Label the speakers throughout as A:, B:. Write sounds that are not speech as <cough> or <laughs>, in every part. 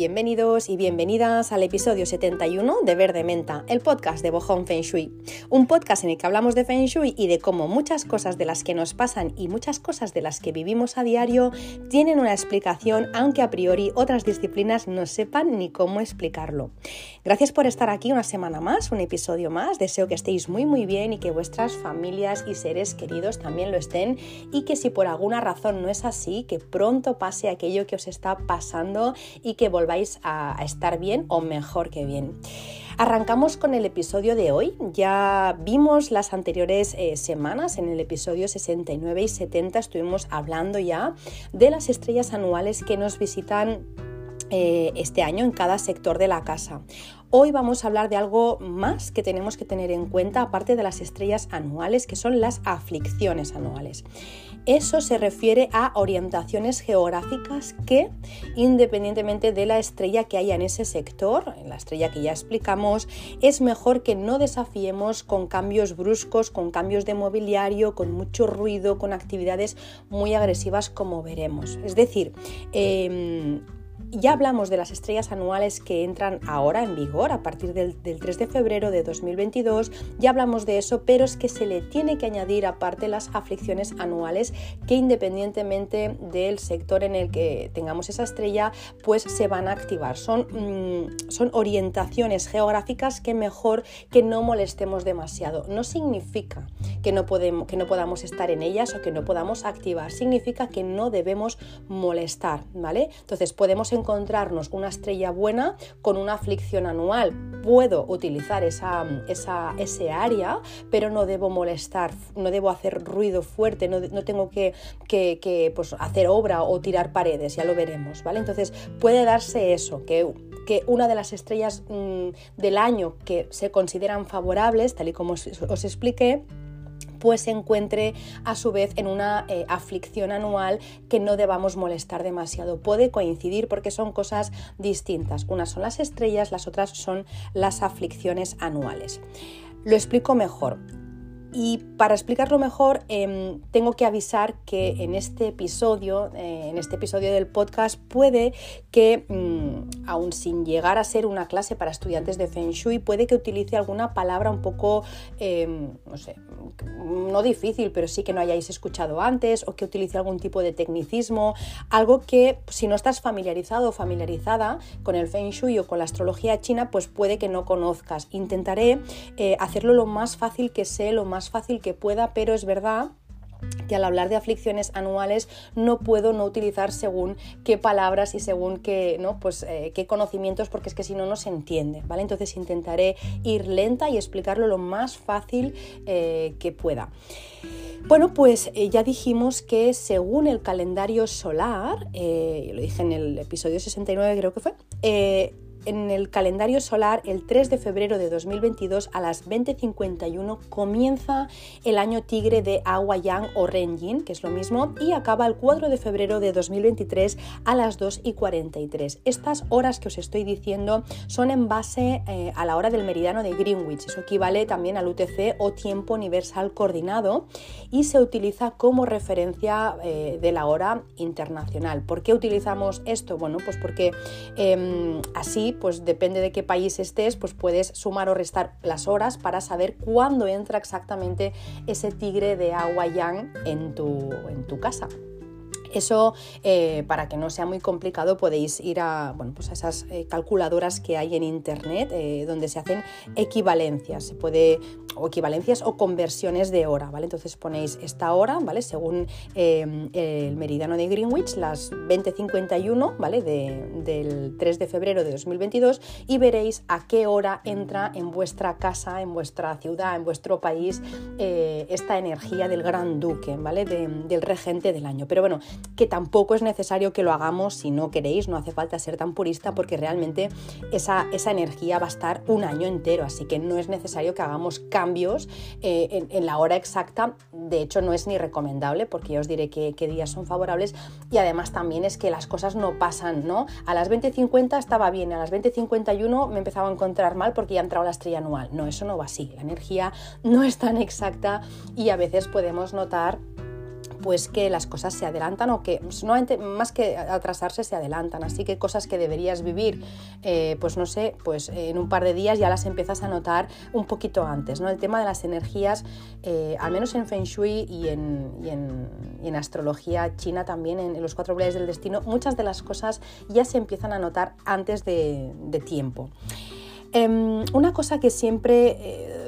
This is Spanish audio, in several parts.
A: Bienvenidos y bienvenidas al episodio 71 de Verde Menta, el podcast de Bojón Feng Shui. Un podcast en el que hablamos de Feng Shui y de cómo muchas cosas de las que nos pasan y muchas cosas de las que vivimos a diario tienen una explicación, aunque a priori otras disciplinas no sepan ni cómo explicarlo. Gracias por estar aquí una semana más, un episodio más. Deseo que estéis muy muy bien y que vuestras familias y seres queridos también lo estén y que si por alguna razón no es así, que pronto pase aquello que os está pasando y que volváis a, estar bien o mejor que bien. Arrancamos con el episodio de hoy. Ya vimos las anteriores eh, semanas, en el episodio 69 y 70 estuvimos hablando ya de las estrellas anuales que nos visitan eh, este año en cada sector de la casa. Hoy vamos a hablar de algo más que tenemos que tener en cuenta, aparte de las estrellas anuales, que son las aflicciones anuales. Eso se refiere a orientaciones geográficas que, independientemente de la estrella que haya en ese sector, en la estrella que ya explicamos, es mejor que no desafiemos con cambios bruscos, con cambios de mobiliario, con mucho ruido, con actividades muy agresivas, como veremos. Es decir, em, ya hablamos de las estrellas anuales que entran ahora en vigor a partir del, 3 de febrero de 2022, ya hablamos de eso, pero es que se le tiene que añadir aparte las aflicciones anuales que independientemente del sector en el que tengamos esa estrella, pues se van a activar. Son, mm, son orientaciones geográficas que mejor que no molestemos demasiado. No significa que no, podemos, que no podamos estar en ellas o que no podamos activar, significa que no debemos molestar, ¿vale? Entonces podemos encontrarnos una estrella buena con una aflicción anual. Puedo utilizar esa, esa, ese área, pero no debo molestar, no debo hacer ruido fuerte, no, no tengo que, que, pues, hacer obra o tirar paredes, ya lo veremos, ¿vale? Entonces puede darse eso, que, que una de las estrellas mm, del año que se consideran favorables, tal y como os, os expliqué, pues se encuentre a su vez en una eh, aflicción anual que no debamos molestar demasiado. Puede coincidir porque son cosas distintas. Unas son las estrellas, las otras son las aflicciones anuales. Lo explico mejor. Y para explicarlo mejor, em, tengo que avisar que en este episodio, eh, en este episodio del podcast, puede que, mm, aun sin llegar a ser una clase para estudiantes de Feng Shui, puede que utilice alguna palabra un poco, em, no sé, no difícil, pero sí que no hayáis escuchado antes, o que utilice algún tipo de tecnicismo, algo que si no estás familiarizado o familiarizada con el Feng Shui o con la astrología china, pues puede que no conozcas. Intentaré eh, hacerlo lo más fácil que sé, lo más fácil que pueda, pero es verdad que al hablar de aflicciones anuales no puedo no utilizar según qué palabras y según qué, ¿no? pues, eh, qué conocimientos, porque es que si no, no se entiende, ¿vale? Entonces intentaré ir lenta y explicarlo lo más fácil eh, que pueda. Bueno, pues eh, ya dijimos que según el calendario solar, lo dije en el episodio 69 creo que fue, en el calendario solar, el 3 de febrero de 2022 a las 20.51 comienza el año tigre de Agua Yang o Renjin, que es lo mismo, y acaba el 4 de febrero de 2023 a las 2.43. Estas horas que os estoy diciendo son en base eh, a la hora del meridiano de Greenwich. Eso equivale también al UTC o tiempo universal coordinado y se utiliza como referencia eh, de la hora internacional. ¿Por qué utilizamos esto? Bueno, pues porque em, así pues depende de qué país estés, pues puedes sumar o restar las horas para saber cuándo entra exactamente ese tigre de agua yang en tu, en tu casa. Eso, eh, para que no sea muy complicado, podéis ir a, bueno, pues a esas eh, calculadoras que hay en Internet eh, donde se hacen equivalencias. Se puede o equivalencias o conversiones de hora, ¿vale? Entonces ponéis esta hora, ¿vale? Según el meridiano de Greenwich, las 20.51, ¿vale? del 3 de febrero de 2022 y veréis a qué hora entra en vuestra casa, en vuestra ciudad, en vuestro país esta energía del gran duque, ¿vale? del regente del año. Pero bueno, que tampoco es necesario que lo hagamos si no queréis, no hace falta ser tan purista porque realmente esa, esa energía va a estar un año entero, así que no es necesario que hagamos cambios eh, en, la hora exacta. De hecho, no es ni recomendable porque ya os diré qué, días son favorables y además también es que las cosas no pasan, ¿no? A las 20.50 estaba bien, a las 20.51 me empezaba a encontrar mal porque ya ha entrado la estrella anual. No, eso no va así. La energía no es tan exacta y a veces podemos notar pues que las cosas se adelantan o que más que atrasarse se adelantan. Así que cosas que deberías vivir, eh, pues no sé, pues en un par de días ya las empiezas a notar un poquito antes. ¿no? El tema de las energías, eh, al menos en Feng Shui y en, en, astrología china también, en, los cuatro pilares del destino, muchas de las cosas ya se empiezan a notar antes de, tiempo. Em, una cosa que siempre eh,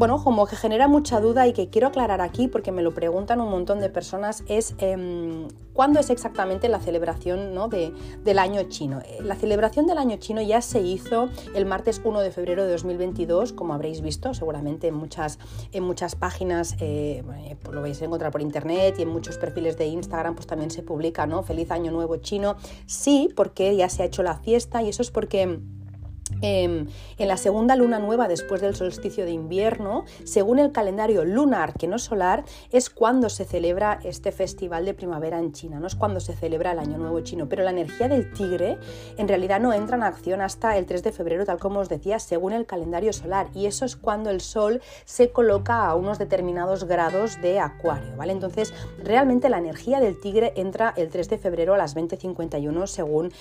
A: bueno, como que genera mucha duda y que quiero aclarar aquí porque me lo preguntan un montón de personas es em, cuándo es exactamente la celebración ¿no? de, del año chino. Eh, la celebración del año chino ya se hizo el martes 1 de febrero de 2022, como habréis visto seguramente en muchas, en muchas páginas, eh, pues lo vais a encontrar por internet y en muchos perfiles de Instagram pues también se publica, ¿no? Feliz Año Nuevo Chino. Sí, porque ya se ha hecho la fiesta y eso es porque Em, en la segunda luna nueva después del solsticio de invierno, según el calendario lunar, que no solar, es cuando se celebra este festival de primavera en China, no es cuando se celebra el Año Nuevo chino, pero la energía del tigre en realidad no entra en acción hasta el 3 de febrero, tal como os decía, según el calendario solar, y eso es cuando el sol se coloca a unos determinados grados de acuario, ¿vale? Entonces, realmente la energía del tigre entra el 3 de febrero a las 20.51 según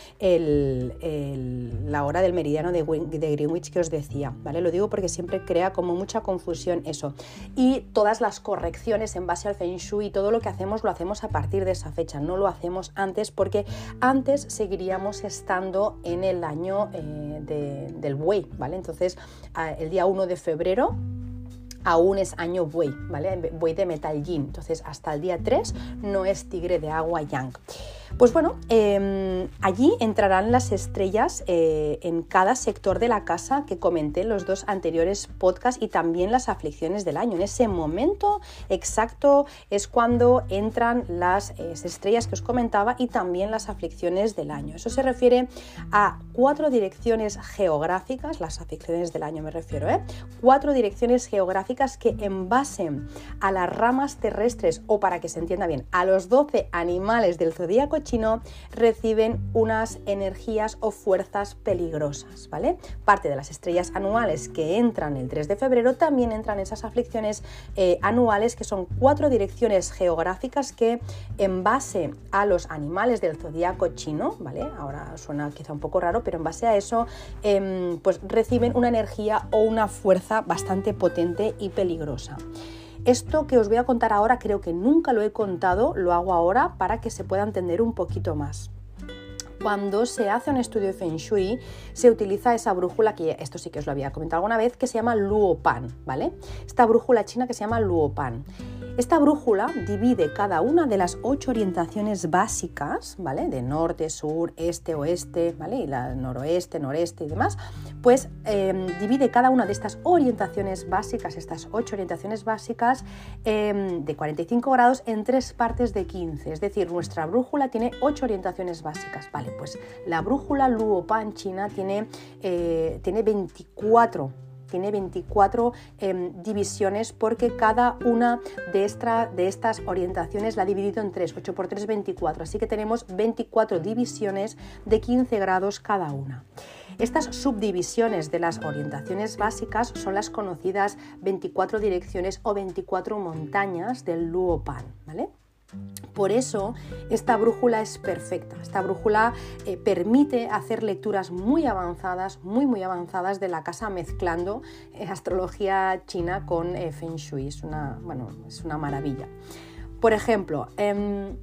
A: la hora del meridiano de de, Greenwich que os decía, ¿vale? Lo digo porque siempre crea como mucha confusión eso. Y todas las correcciones en base al Feng Shui todo lo que hacemos lo hacemos a partir de esa fecha, no lo hacemos antes porque antes seguiríamos estando en el año eh, del buey, ¿vale? Entonces, el día 1 de febrero aún es año buey, ¿vale? Buey de metal yin. Entonces, hasta el día 3 no es tigre de agua yang. Pues bueno, em, allí entrarán las estrellas eh, en cada sector de la casa que comenté en los dos anteriores podcasts y también las aflicciones del año. En ese momento exacto es cuando entran las estrellas que os comentaba y también las aflicciones del año. Eso se refiere a cuatro direcciones geográficas, las aflicciones del año me refiero, ¿eh? cuatro direcciones geográficas que en base a las ramas terrestres o para que se entienda bien, a los 12 animales del zodíaco chino reciben unas energías o fuerzas peligrosas, ¿vale? Parte de las estrellas anuales que entran el 3 de febrero también entran esas aflicciones eh, anuales que son cuatro direcciones geográficas que en base a los animales del zodiaco chino, ¿vale? Ahora suena quizá un poco raro, pero en base a eso em, pues reciben una energía o una fuerza bastante potente y peligrosa. Esto que os voy a contar ahora creo que nunca lo he contado, lo hago ahora para que se pueda entender un poquito más cuando se hace un estudio de Feng Shui, se utiliza esa brújula, que esto sí que os lo había comentado alguna vez, que se llama Luopan, ¿vale? Esta brújula china que se llama Luopan. Esta brújula divide cada una de las ocho orientaciones básicas, ¿vale? De norte, sur, este, oeste, ¿vale? Y la noroeste, noreste y demás, pues em, divide cada una de estas orientaciones básicas, estas ocho orientaciones básicas em, de 45 grados en tres partes de 15. Es decir, nuestra brújula tiene ocho orientaciones básicas, ¿vale? Pues la brújula Luopan china tiene, eh, tiene 24 tiene 24 em, divisiones porque cada una de, de estas orientaciones la ha dividido en 3, 8 por 3, 24. Así que tenemos 24 divisiones de 15 grados cada una. Estas subdivisiones de las orientaciones básicas son las conocidas 24 direcciones o 24 montañas del Luopan, ¿vale? Por eso esta brújula es perfecta. Esta brújula eh, permite hacer lecturas muy avanzadas, muy muy avanzadas de la casa mezclando eh, astrología china con eh, feng shui. Es una, bueno, es una maravilla. Por ejemplo, em,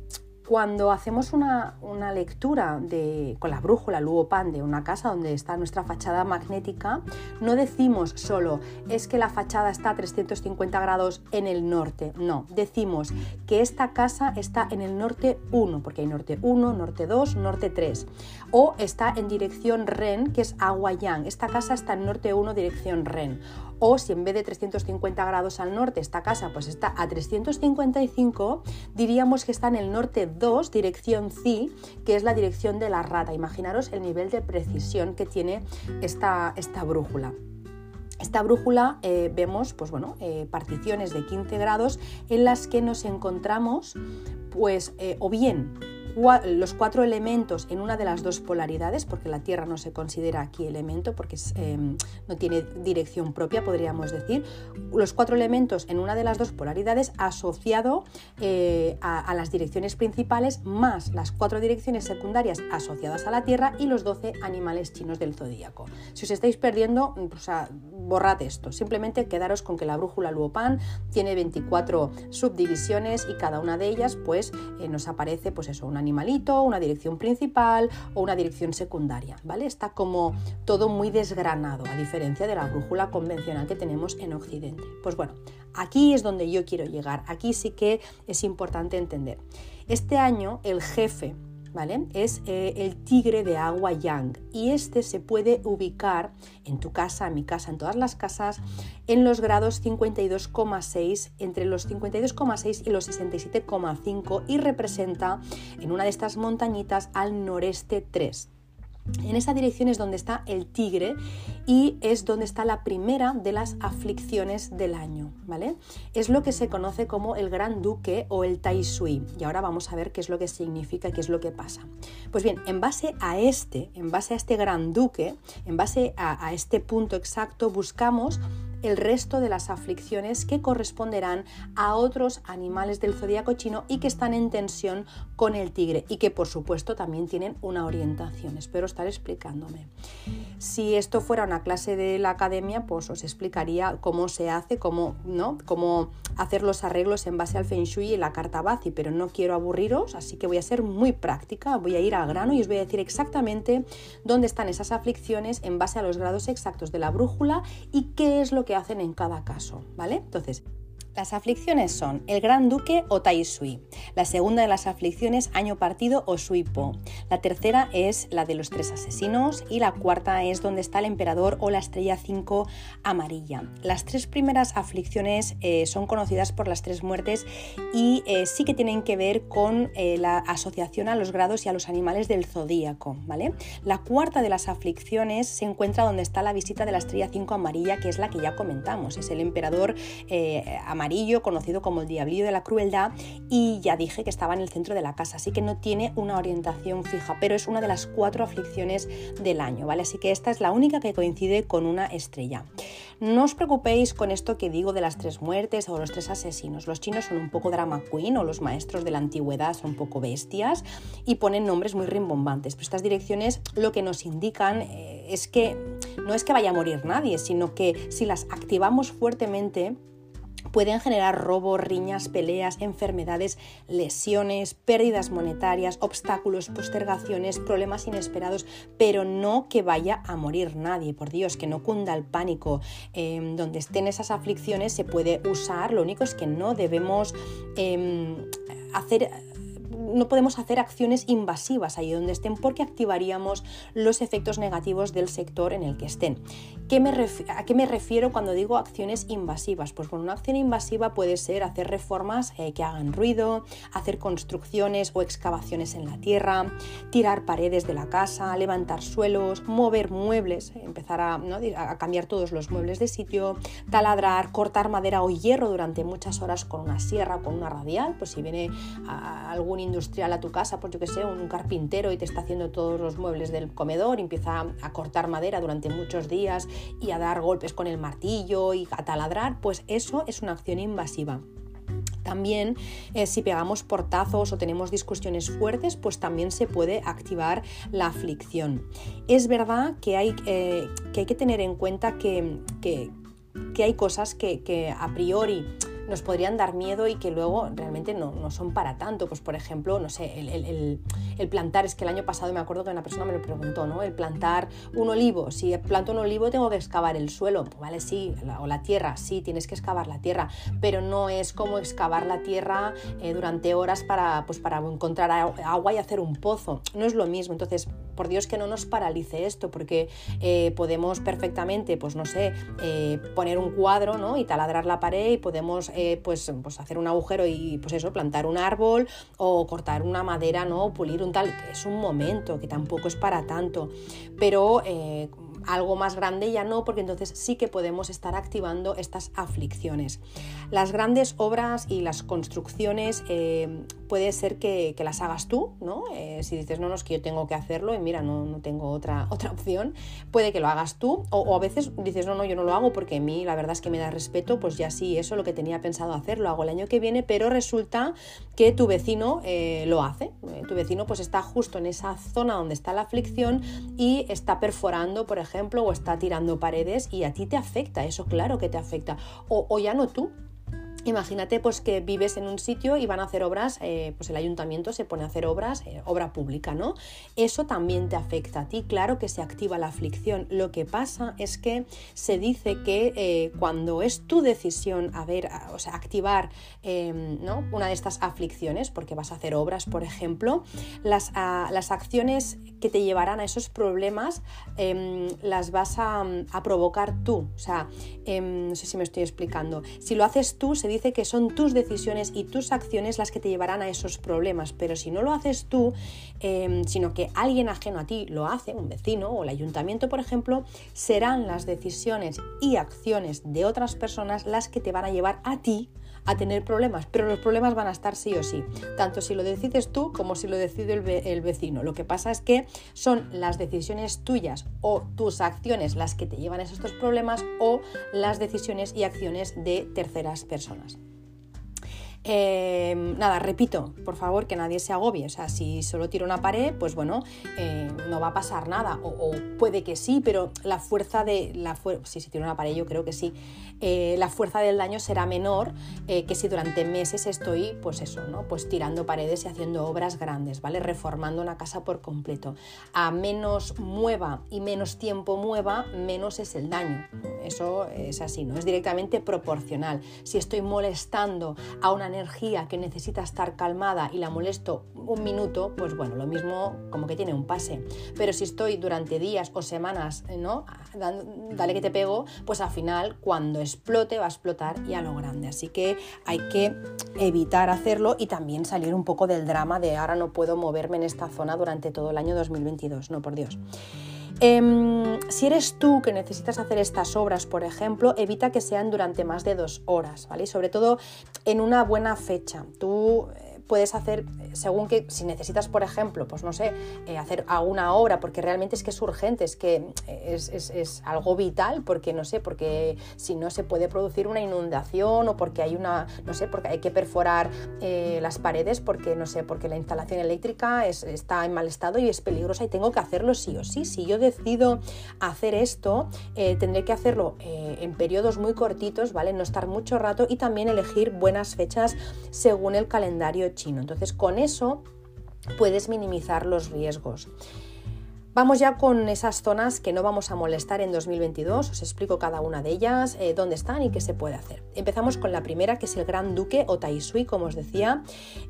A: cuando hacemos una, lectura de, con la brújula Luopan de una casa donde está nuestra fachada magnética, no decimos solo es que la fachada está a 350 grados en el norte, no, decimos que esta casa está en el norte 1, porque hay norte 1, norte 2, norte 3, o está en dirección Ren, que es agua yang, esta casa está en norte 1, dirección Ren, o si en vez de 350 grados al norte esta casa pues está a 355, diríamos que está en el norte 2, dirección CI, que es la dirección de la rata. Imaginaros el nivel de precisión que tiene esta, esta brújula. Esta brújula eh, vemos pues bueno, eh, particiones de 15 grados en las que nos encontramos pues eh, o bien los cuatro elementos en una de las dos polaridades, porque la Tierra no se considera aquí elemento, porque em, no tiene dirección propia, podríamos decir, los cuatro elementos en una de las dos polaridades asociado eh, a, las direcciones principales más las cuatro direcciones secundarias asociadas a la Tierra y los 12 animales chinos del zodíaco. Si os estáis perdiendo, sea, borrad esto, simplemente quedaros con que la brújula Luopan tiene 24 subdivisiones y cada una de ellas pues eh, nos aparece pues eso, animalito, una dirección principal o una dirección secundaria, ¿vale? Está como todo muy desgranado, a diferencia de la brújula convencional que tenemos en Occidente. Pues bueno, aquí es donde yo quiero llegar, aquí sí que es importante entender. Este año el jefe es eh, el tigre de agua yang y este se puede ubicar en tu casa, en mi casa, en todas las casas, en los grados 52,6, entre los 52,6 y los 67,5 y representa en una de estas montañitas al noreste 3. En esa dirección es donde está el tigre y es donde está la primera de las aflicciones del año, ¿vale? Es lo que se conoce como el Gran Duque o el Tai Sui. Y ahora vamos a ver qué es lo que significa, qué es lo que pasa. Pues bien, en base a este, en base a este Gran Duque, en base a, a este punto exacto, buscamos el resto de las aflicciones que corresponderán a otros animales del zodiaco chino y que están en tensión con el tigre y que por supuesto también tienen una orientación. Espero estar explicándome. Si esto fuera una clase de la academia, pues os explicaría cómo se hace, cómo, ¿no? cómo hacer los arreglos en base al Feng Shui y la carta Bazi, pero no quiero aburriros, así que voy a ser muy práctica, voy a ir al grano y os voy a decir exactamente dónde están esas aflicciones en base a los grados exactos de la brújula y qué es lo que hacen en cada caso, ¿vale? Entonces, las aflicciones son el Gran Duque o Tai Sui. La segunda de las aflicciones, Año Partido o Sui Po. La tercera es la de los tres asesinos y la cuarta es donde está el emperador o la estrella 5 amarilla. Las tres primeras aflicciones eh, son conocidas por las tres muertes y eh, sí que tienen que ver con eh, la asociación a los grados y a los animales del zodíaco. ¿vale? La cuarta de las aflicciones se encuentra donde está la visita de la estrella 5 amarilla, que es la que ya comentamos. Es el emperador amarillo conocido como el diablillo de la crueldad, y ya dije que estaba en el centro de la casa, así que no tiene una orientación fija, pero es una de las cuatro aflicciones del año, ¿vale? Así que esta es la única que coincide con una estrella. No os preocupéis con esto que digo de las tres muertes o los tres asesinos. Los chinos son un poco drama queen o los maestros de la antigüedad son un poco bestias y ponen nombres muy rimbombantes. Pero estas direcciones lo que nos indican eh, es que no es que vaya a morir nadie, sino que si las activamos fuertemente, pueden generar robos, riñas, peleas, enfermedades, lesiones, pérdidas monetarias, obstáculos, postergaciones, problemas inesperados, pero no que vaya a morir nadie, por Dios, que no cunda el pánico. Em, donde estén esas aflicciones se puede usar, lo único es que no debemos em, hacer no podemos hacer acciones invasivas ahí donde estén porque activaríamos los efectos negativos del sector en el que estén. ¿A qué me refiero cuando digo acciones invasivas? Pues con una acción invasiva puede ser hacer reformas eh, que hagan ruido, hacer construcciones o excavaciones en la tierra, tirar paredes de la casa, levantar suelos, mover muebles, empezar a, a cambiar todos los muebles de sitio, taladrar, cortar madera o hierro durante muchas horas con una sierra con una radial, pues si viene algún industrial a tu casa, pues yo que sé, un carpintero y te está haciendo todos los muebles del comedor, empieza a cortar madera durante muchos días y a dar golpes con el martillo y a taladrar, pues eso es una acción invasiva. También eh, si pegamos portazos o tenemos discusiones fuertes, pues también se puede activar la aflicción. Es verdad que hay, eh, que, tener en cuenta que, que, hay cosas que a priori nos podrían dar miedo y que luego realmente no, no son para tanto. Pues por ejemplo, no sé, el, el, plantar, es que el año pasado me acuerdo que una persona me lo preguntó, ¿no? El plantar un olivo, si planto un olivo tengo que excavar el suelo, pues vale, sí, o la tierra, sí, tienes que excavar la tierra, pero no es como excavar la tierra eh, durante horas para, pues para encontrar agua y hacer un pozo, no es lo mismo. Entonces, por Dios que no nos paralice esto, porque eh, podemos perfectamente, pues no sé, eh, poner un cuadro ¿no? y taladrar la pared y podemos eh, pues, pues hacer un agujero y pues eso, plantar un árbol o cortar una madera, ¿no? pulir un tal, es un momento, que tampoco es para tanto, pero algo más grande ya no, porque entonces sí que podemos estar activando estas aflicciones. Las grandes obras y las construcciones eh, puede ser que, las hagas tú, ¿no? Eh, si dices, no, no, es que yo tengo que hacerlo y mira, no, no tengo otra, <laughs> otra opción, puede que lo hagas tú, o, a veces dices, no, no, yo no lo hago porque a mí la verdad es que me da respeto, pues ya sí, eso lo que tenía pensado hacer, lo hago el año que viene, pero resulta que tu vecino eh, lo hace, tu vecino pues está justo en esa zona donde está la aflicción y está perforando, por ejemplo, o está tirando paredes y a ti te afecta, eso claro que te afecta, o, o ya no tú, Imagínate pues que vives en un sitio y van a hacer obras, eh, pues el ayuntamiento se pone a hacer obras, eh, obra pública, ¿no? Eso también te afecta a ti, claro que se activa la aflicción. Lo que pasa es que se dice que eh, cuando es tu decisión a ver, o sea, activar ¿no? una de estas aflicciones, porque vas a hacer obras, por ejemplo, las, las acciones que te llevarán a esos problemas em, las vas a, a, provocar tú. O sea, em, no sé si me estoy explicando. Si lo haces tú, se dice dice que son tus decisiones y tus acciones las que te llevarán a esos problemas, pero si no lo haces tú, em, sino que alguien ajeno a ti lo hace, un vecino o el ayuntamiento, por ejemplo, serán las decisiones y acciones de otras personas las que te van a llevar a ti a tener problemas, pero los problemas van a estar sí o sí, tanto si lo decides tú como si lo decide el, vecino. Lo que pasa es que son las decisiones tuyas o tus acciones las que te llevan a esos problemas o las decisiones y acciones de terceras personas. Em, nada, repito, por favor, que nadie se agobie. O sea, si solo tiro una pared, pues bueno, eh, no va a pasar nada. O, puede que sí, pero la fuerza de. La si tiro una pared, yo creo que sí. Eh, la fuerza del daño será menor eh, que si durante meses estoy, pues eso, ¿no? Pues tirando paredes y haciendo obras grandes, ¿vale? Reformando una casa por completo. A menos mueva y menos tiempo mueva, menos es el daño. Eso es así, ¿no? Es directamente proporcional. Si estoy molestando a una energía que necesita estar calmada y la molesto un minuto, pues bueno, lo mismo como que tiene un pase. Pero si estoy durante días o semanas, ¿no? Dale que te pego, pues al final cuando explote va a explotar y a lo grande. Así que hay que evitar hacerlo y también salir un poco del drama de ahora no puedo moverme en esta zona durante todo el año 2022, no por Dios. Em, si eres tú que necesitas hacer estas obras, por ejemplo, evita que sean durante más de dos horas, ¿vale? Sobre todo en una buena fecha. Tú puedes hacer según que, si necesitas, por ejemplo, pues no sé, eh, hacer alguna obra, porque realmente es que es urgente, es que es, algo vital, porque no sé, porque si no se puede producir una inundación o porque hay una, no sé, porque hay que perforar eh, las paredes, porque no sé, porque la instalación eléctrica está en mal estado y es peligrosa y tengo que hacerlo sí o sí. Si yo decido hacer esto, eh, tendré que hacerlo en periodos muy cortitos, ¿vale? No estar mucho rato y también elegir buenas fechas según el calendario chino. Entonces con eso puedes minimizar los riesgos. Vamos ya con esas zonas que no vamos a molestar en 2022. Os explico cada una de ellas, eh, dónde están y qué se puede hacer. Empezamos con la primera, que es el Gran Duque o Taisui, como os decía.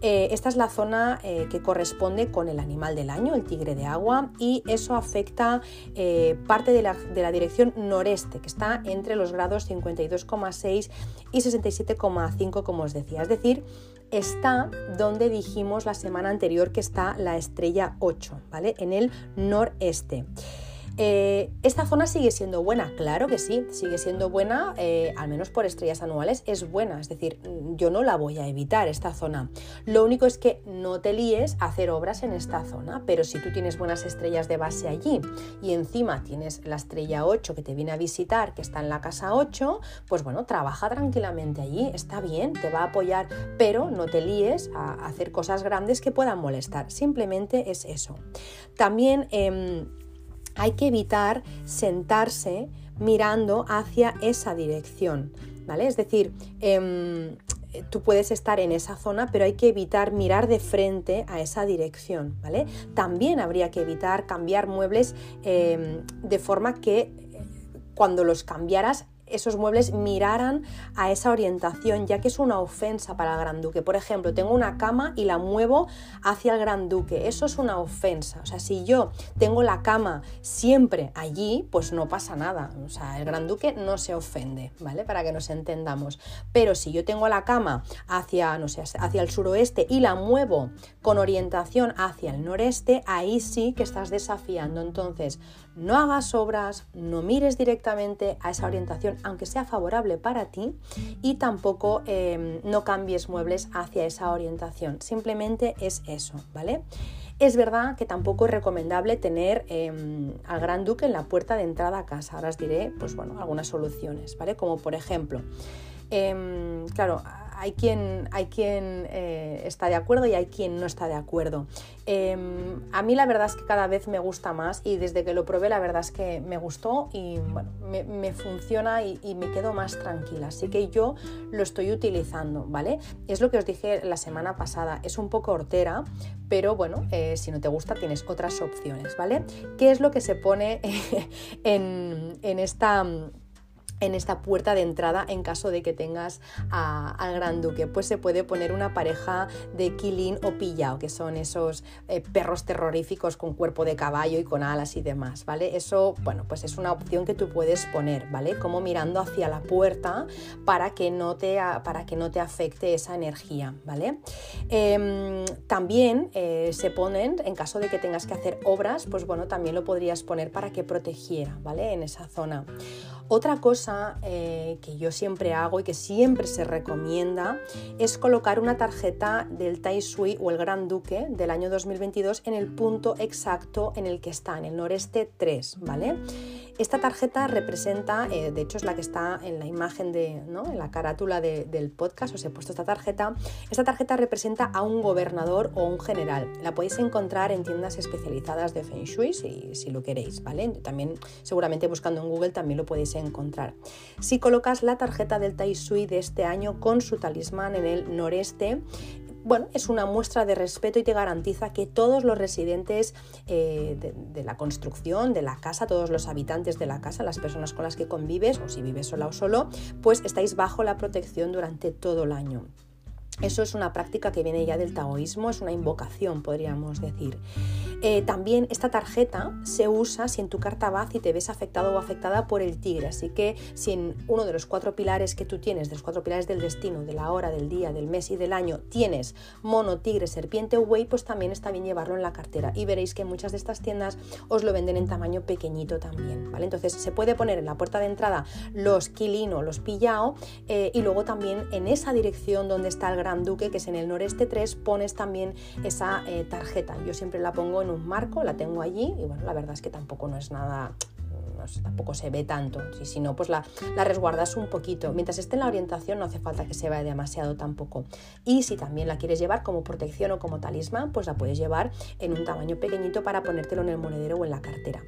A: Eh, esta es la zona eh, que corresponde con el animal del año, el tigre de agua, y eso afecta parte de la, de la, dirección noreste, que está entre los grados 52,6 y 67,5, como os decía. Es decir, está donde dijimos la semana anterior que está la estrella 8, ¿vale? En el noreste. Eh, esta zona sigue siendo buena, claro que sí, sigue siendo buena, eh, al menos por estrellas anuales es buena, es decir, yo no la voy a evitar esta zona. Lo único es que no te líes a hacer obras en esta zona, pero si tú tienes buenas estrellas de base allí y encima tienes la estrella 8 que te viene a visitar, que está en la casa 8, pues bueno, trabaja tranquilamente allí, está bien, te va a apoyar, pero no te líes a hacer cosas grandes que puedan molestar, simplemente es eso. También... Em, hay que evitar sentarse mirando hacia esa dirección, ¿vale? Es decir, em, tú puedes estar en esa zona, pero hay que evitar mirar de frente a esa dirección, ¿vale? También habría que evitar cambiar muebles em, de forma que eh, cuando los cambiaras esos muebles miraran a esa orientación, ya que es una ofensa para el Gran Duque. Por ejemplo, tengo una cama y la muevo hacia el Gran Duque. Eso es una ofensa. O sea, si yo tengo la cama siempre allí, pues no pasa nada. O sea, el Gran Duque no se ofende, ¿vale? Para que nos entendamos. Pero si yo tengo la cama hacia, no sé, hacia el suroeste y la muevo con orientación hacia el noreste, ahí sí que estás desafiando. Entonces, no hagas obras, no mires directamente a esa orientación, aunque sea favorable para ti, y tampoco em, no cambies muebles hacia esa orientación. Simplemente es eso, ¿vale? Es verdad que tampoco es recomendable tener em, al Gran Duque en la puerta de entrada a casa. Ahora os diré, pues bueno, algunas soluciones, ¿vale? Como por ejemplo, em, claro, hay quien, hay quien eh, está de acuerdo y hay quien no está de acuerdo. Em, a mí la verdad es que cada vez me gusta más y desde que lo probé la verdad es que me gustó y me, funciona y, me quedo más tranquila. Así que yo lo estoy utilizando, ¿vale? Es lo que os dije la semana pasada, es un poco hortera, pero bueno, eh, si no te gusta tienes otras opciones, ¿vale? ¿Qué es lo que se pone <laughs> en, en esta en esta puerta de entrada en caso de que tengas al gran duque. Pues se puede poner una pareja de quilín o pillao que son esos eh, perros terroríficos con cuerpo de caballo y con alas y demás vale eso bueno pues es una opción que tú puedes poner vale como mirando hacia la puerta para que no te para que no te afecte esa energía vale em, también eh, se ponen en caso de que tengas que hacer obras pues bueno también lo podrías poner para que protegiera vale en esa zona otra cosa eh, que yo siempre hago y que siempre se recomienda es colocar una tarjeta del Tai Sui o el Gran Duque del año 2022 en el punto exacto en el que está, en el noreste 3, ¿vale? Esta tarjeta representa, eh, de hecho es la que está en la imagen de, ¿no? en la carátula del podcast, os he puesto esta tarjeta. Esta tarjeta representa a un gobernador o un general. La podéis encontrar en tiendas especializadas de Feng Shui si, si lo queréis, ¿vale? También seguramente buscando en Google también lo podéis encontrar. Si colocas la tarjeta del Tai Sui de este año con su talismán en el noreste, bueno, es una muestra de respeto y te garantiza que todos los residentes eh, de, la construcción, de la casa, todos los habitantes de la casa, las personas con las que convives, o si vives sola o solo, pues estáis bajo la protección durante todo el año. Eso es una práctica que viene ya del taoísmo, es una invocación, podríamos decir. Eh, también esta tarjeta se usa si en tu carta vas y te ves afectado o afectada por el tigre. Así que si en uno de los cuatro pilares que tú tienes, de los cuatro pilares del destino, de la hora, del día, del mes y del año, tienes mono, tigre, serpiente o buey, pues también está bien llevarlo en la cartera. Y veréis que muchas de estas tiendas os lo venden en tamaño pequeñito también. ¿vale? Entonces se puede poner en la puerta de entrada los quilino, los pillao eh, y luego también en esa dirección donde está el Duque, que es en el noreste 3, pones también esa eh, tarjeta. Yo siempre la pongo en un marco, la tengo allí y bueno, la verdad es que tampoco no es nada tampoco se ve tanto. Si, si no, pues la, la, resguardas un poquito. Mientras esté en la orientación no hace falta que se vea demasiado tampoco. Y si también la quieres llevar como protección o como talismán, pues la puedes llevar en un tamaño pequeñito para ponértelo en el monedero o en la cartera.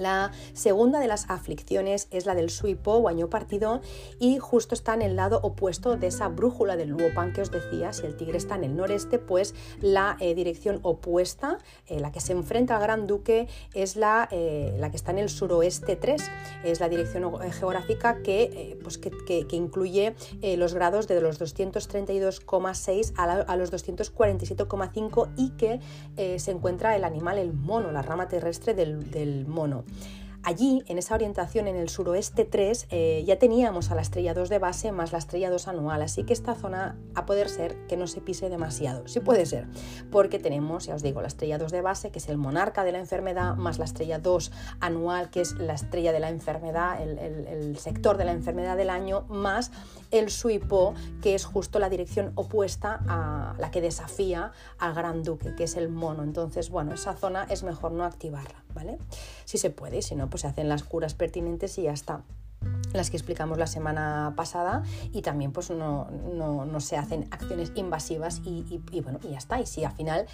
A: La segunda de las aflicciones es la del suipo o año partido y justo está en el lado opuesto de esa brújula del Luopan que os decía, si el tigre está en el noreste, pues la eh, dirección opuesta, eh, la que se enfrenta al Gran Duque, es la, eh, la, que está en el suroeste 3, es la dirección geográfica que, pues que, incluye los grados de los 232,6 a, los 247,5 y que se encuentra el animal, el mono, la rama terrestre del mono. Allí, en esa orientación en el suroeste 3, eh, ya teníamos a la estrella 2 de base más la estrella 2 anual, así que esta zona a poder ser que no se pise demasiado, sí puede ser, porque tenemos, ya os digo, la estrella 2 de base, que es el monarca de la enfermedad, más la estrella 2 anual, que es la estrella de la enfermedad, el, sector de la enfermedad del año, más el suipo, que es justo la dirección opuesta a la que desafía al gran duque, que es el mono. Entonces, bueno, esa zona es mejor no activarla, ¿vale? Si se puede, si no, pues se hacen las curas pertinentes y ya está las que explicamos la semana pasada y también pues no, se hacen acciones invasivas y, bueno, y ya está. Y si al final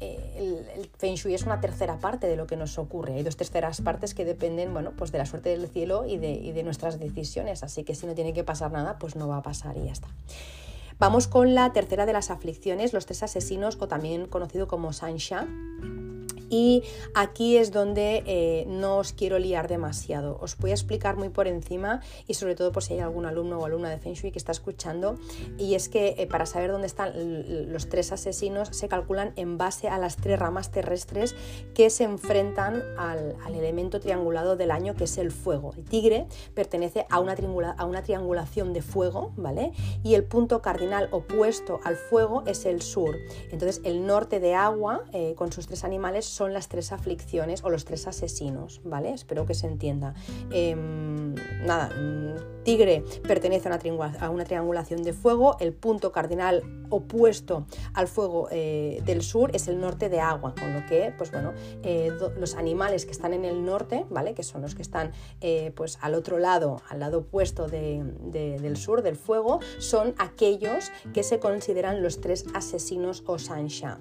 A: eh, el, Feng Shui es una tercera parte de lo que nos ocurre, hay dos terceras partes que dependen bueno, pues de la suerte del cielo y de, y de nuestras decisiones, así que si no tiene que pasar nada, pues no va a pasar y ya está. Vamos con la tercera de las aflicciones, los tres asesinos o también conocido como Sansha y aquí es donde eh, no os quiero liar demasiado. Os voy a explicar muy por encima y sobre todo por si hay algún alumno o alumna de Feng Shui que está escuchando. Y es que eh, para saber dónde están los tres asesinos se calculan en base a las tres ramas terrestres que se enfrentan al, elemento triangulado del año que es el fuego. El tigre pertenece a una, a una triangulación de fuego, ¿vale? Y el punto cardinal opuesto al fuego es el sur. Entonces el norte de agua eh, con sus tres animales son las tres aflicciones o los tres asesinos, ¿vale? Espero que se entienda. Em, nada, mm, tigre pertenece a una, triangulación de fuego, el punto cardinal opuesto al fuego eh, del sur es el norte de agua, con lo que, pues bueno, eh, los animales que están en el norte, ¿vale? Que son los que están eh, pues al otro lado, al lado opuesto del sur, del fuego, son aquellos que se consideran los tres asesinos o Sansha.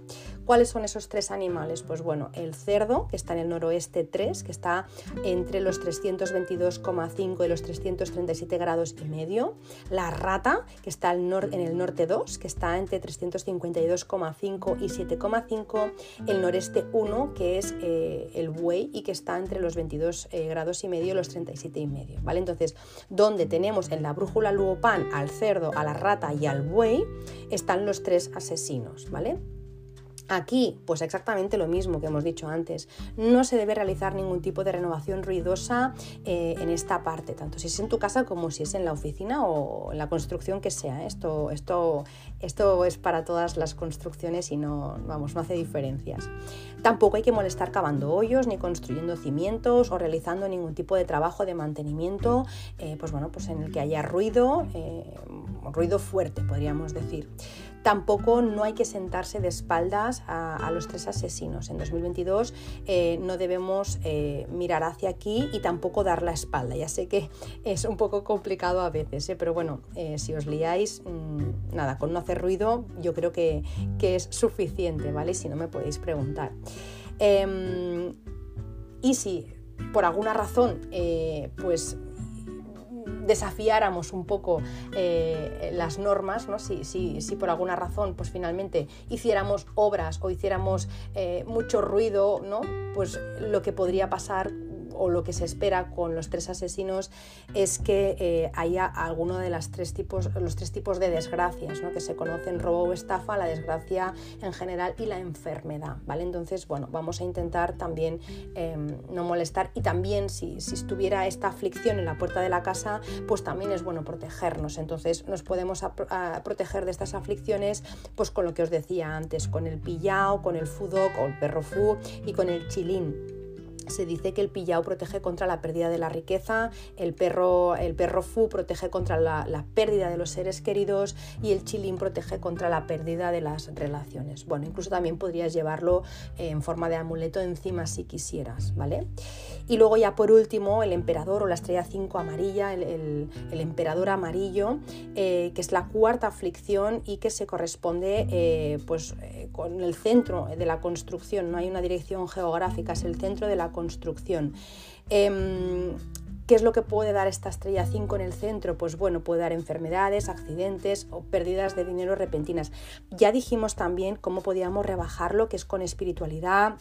A: ¿Cuáles son esos tres animales? Pues bueno, el cerdo, que está en el noroeste 3, que está entre los 322,5 y los 337 grados y medio. La rata, que está en el norte 2, que está entre 352,5 y 7,5. El noreste 1, que es eh, el buey y que está entre los 22 eh, grados y medio y los 37 y medio. ¿vale? Entonces, donde tenemos en la brújula Luopan al cerdo, a la rata y al buey, están los tres asesinos. ¿vale? Aquí, pues exactamente lo mismo que hemos dicho antes. No se debe realizar ningún tipo de renovación ruidosa eh, en esta parte, tanto si es en tu casa como si es en la oficina o en la construcción que sea. Esto, esto, esto es para todas las construcciones y no, vamos, no hace diferencias. Tampoco hay que molestar cavando hoyos, ni construyendo cimientos o realizando ningún tipo de trabajo de mantenimiento, eh, pues bueno, pues en el que haya ruido, eh, ruido fuerte, podríamos decir. Tampoco no hay que sentarse de espaldas a, los tres asesinos. En 2022 eh, no debemos mirar hacia aquí y tampoco dar la espalda. Ya sé que es un poco complicado a veces, pero bueno, si os liáis, mm, nada, con no ruido yo creo que, que, es suficiente, ¿vale? Si no me podéis preguntar. Em, y si por alguna razón, pues desafiáramos un poco eh, las normas, ¿no? si, si, si, por alguna razón pues finalmente hiciéramos obras o hiciéramos eh, mucho ruido, ¿no? pues lo que podría pasar o lo que se espera con los tres asesinos es que eh, haya alguno de las tres tipos, los tres tipos de desgracias ¿no? que se conocen, robo o estafa, la desgracia en general y la enfermedad. ¿vale? Entonces, bueno, vamos a intentar también em, no molestar y también si, si, estuviera esta aflicción en la puerta de la casa, pues también es bueno protegernos. Entonces nos podemos proteger de estas aflicciones pues con lo que os decía antes, con el pillao, con el fudoc o el perro fu y con el chilín se dice que el pillao protege contra la pérdida de la riqueza, el perro, el perro fu protege contra la, pérdida de los seres queridos y el chilín protege contra la pérdida de las relaciones. Bueno, incluso también podrías llevarlo en forma de amuleto encima si quisieras, ¿vale? Y luego ya por último el emperador o la estrella 5 amarilla, el, emperador amarillo, eh, que es la cuarta aflicción y que se corresponde eh, pues, eh, con el centro de la construcción, no hay una dirección geográfica, es el centro de la construcción. Em, ¿Qué es lo que puede dar esta estrella 5 en el centro? Pues bueno, puede dar enfermedades, accidentes o pérdidas de dinero repentinas. Ya dijimos también cómo podíamos rebajarlo, que es con espiritualidad,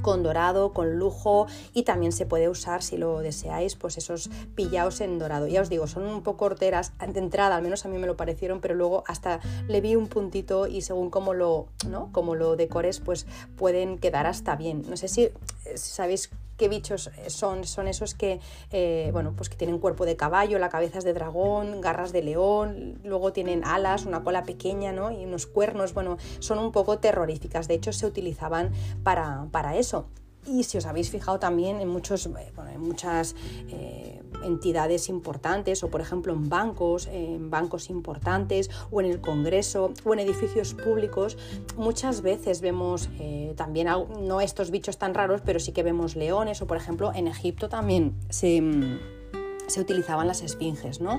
A: con dorado, con lujo y también se puede usar si lo deseáis pues esos pillaos en dorado. Ya os digo, son un poco horteras de entrada, al menos a mí me lo parecieron, pero luego hasta le vi un puntito y según cómo lo, ¿no? Como lo decores pues pueden quedar hasta bien. No sé si, si sabéis qué bichos son, son esos que, eh, bueno, pues que tienen cuerpo de caballo, la cabeza es de dragón, garras de león, luego tienen alas, una cola pequeña ¿no? y unos cuernos, bueno, son un poco terroríficas, de hecho se utilizaban para, para eso. Y si os habéis fijado también en, muchos, eh, en muchas eh, entidades importantes o por ejemplo en bancos, en bancos importantes o en el Congreso o en edificios públicos, muchas veces vemos eh, también, no estos bichos tan raros, pero sí que vemos leones o por ejemplo en Egipto también se, se utilizaban las esfinges, ¿no?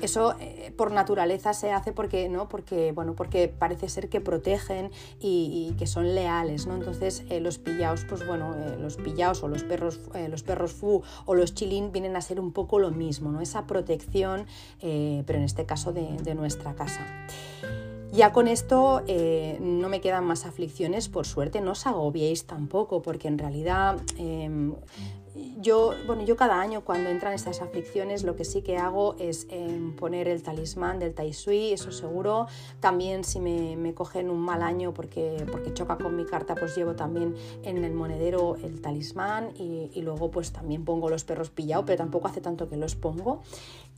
A: Eso eh, por naturaleza se hace porque, ¿no? porque, bueno, porque parece ser que protegen y, que son leales. ¿no? Entonces eh, los pillaos, pues bueno, eh, los pillaos o los perros, los perros fu o los chilín vienen a ser un poco lo mismo, ¿no? esa protección, pero en este caso de, nuestra casa. Ya con esto no me quedan más aflicciones, por suerte, no os agobiéis tampoco, porque en realidad em, yo, bueno, yo cada año cuando entran estas aflicciones lo que sí que hago es em, poner el talismán del Tai Sui, eso seguro. También si me, me, cogen un mal año porque, porque choca con mi carta, pues llevo también en el monedero el talismán y, y luego pues también pongo los perros pillados, pero tampoco hace tanto que los pongo.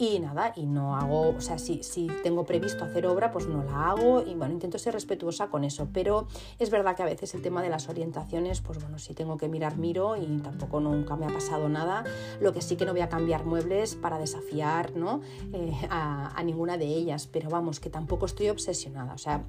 A: Y nada, y no hago, o sea, si, si tengo previsto hacer obra, pues no la hago y bueno, intento ser respetuosa con eso, pero es verdad que a veces el tema de las orientaciones, pues bueno, si tengo que mirar, miro y tampoco nunca me pasado nada. Lo que sí que no voy a cambiar muebles para desafiar ¿no? Eh, a, a ninguna de ellas, pero vamos, que tampoco estoy obsesionada, o sea,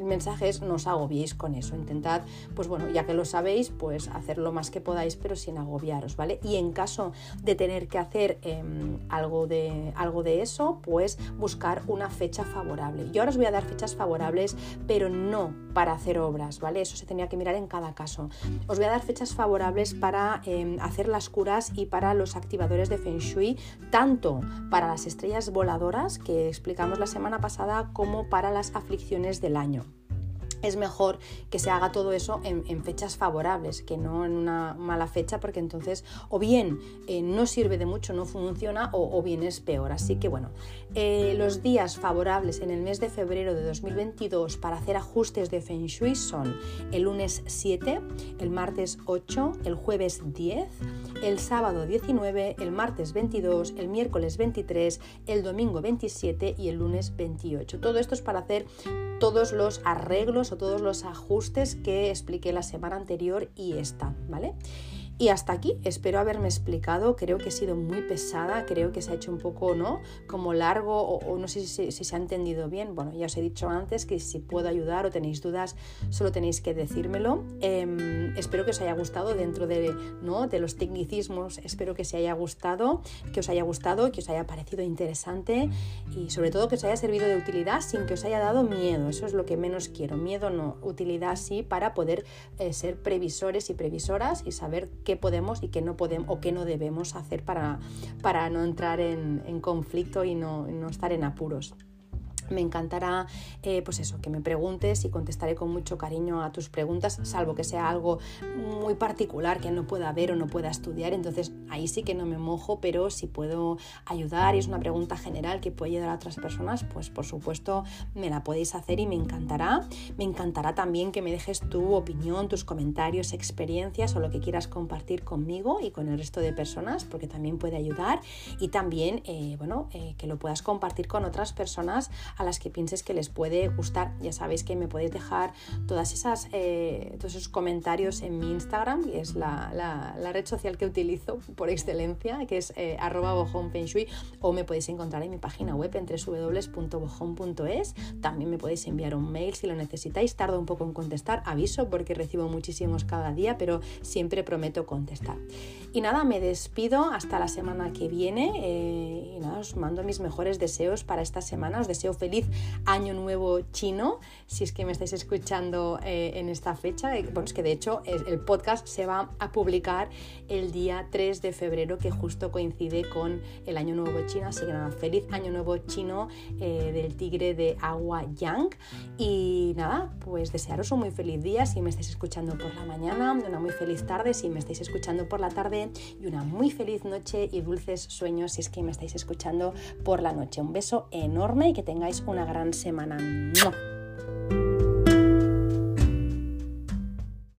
A: el mensaje es no os agobiéis con eso, intentad, pues bueno, ya que lo sabéis, pues hacer lo más que podáis, pero sin agobiaros, ¿vale? Y en caso de tener que hacer em, algo, de, algo de eso, pues buscar una fecha favorable. Yo ahora os voy a dar fechas favorables, pero no para hacer obras, ¿vale? Eso se tenía que mirar en cada caso. Os voy a dar fechas favorables para em, hacer las curas y para los activadores de Feng Shui, tanto para las estrellas voladoras que explicamos la semana pasada, como para las aflicciones del año es mejor que se haga todo eso en, fechas favorables, que no en una mala fecha, porque entonces o bien eh, no sirve de mucho, no funciona, o, bien es peor. Así que bueno, eh, los días favorables en el mes de febrero de 2022 para hacer ajustes de Feng Shui son el lunes 7, el martes 8, el jueves 10, el sábado 19, el martes 22, el miércoles 23, el domingo 27 y el lunes 28. Todo esto es para hacer todos los arreglos o todos los ajustes que expliqué la semana anterior y esta, ¿vale? Y hasta aquí, espero haberme explicado, creo que he sido muy pesada, creo que se ha hecho un poco, ¿no? Como largo o, no sé si, se ha entendido bien. Bueno, ya os he dicho antes que si puedo ayudar o tenéis dudas, solo tenéis que decírmelo. Em, espero que os haya gustado dentro de, ¿no? de los tecnicismos, espero que se haya gustado, que os haya gustado, que os haya parecido interesante y sobre todo que os haya servido de utilidad sin que os haya dado miedo. Eso es lo que menos quiero. Miedo no, utilidad sí para poder eh, ser previsores y previsoras y saber qué qué podemos y qué no podemos o qué no debemos hacer para, para no entrar en, en conflicto y no, no estar en apuros. Me encantará, eh, pues eso, que me preguntes y contestaré con mucho cariño a tus preguntas, salvo que sea algo muy particular que no pueda ver o no pueda estudiar. Entonces ahí sí que no me mojo, pero si puedo ayudar y es una pregunta general que puede ayudar a otras personas, pues por supuesto me la podéis hacer y me encantará. Me encantará también que me dejes tu opinión, tus comentarios, experiencias o lo que quieras compartir conmigo y con el resto de personas, porque también puede ayudar. Y también, eh, bueno, eh, que lo puedas compartir con otras personas a las que pienses que les puede gustar. Ya sabéis que me podéis dejar todas esas, eh, todos esos comentarios en mi Instagram, que es la, la, red social que utilizo por excelencia, que es eh, arroba o me podéis encontrar en mi página web en www.bojón.es. También me podéis enviar un mail si lo necesitáis. Tardo un poco en contestar, aviso porque recibo muchísimos cada día, pero siempre prometo contestar. Y nada, me despido hasta la semana que viene. Eh, y nada, os mando mis mejores deseos para esta semana. Os deseo feliz feliz año nuevo chino, si es que me estáis escuchando eh, en esta fecha. Eh, bueno, es que de hecho el podcast se va a publicar el día 3 de febrero, que justo coincide con el año nuevo chino. Así que nada, feliz año nuevo chino eh, del tigre de agua Yang. Y nada, pues desearos un muy feliz día si me estáis escuchando por la mañana, una muy feliz tarde si me estáis escuchando por la tarde y una muy feliz noche y dulces sueños si es que me estáis escuchando por la noche. Un beso enorme y que tengáis una gran semana.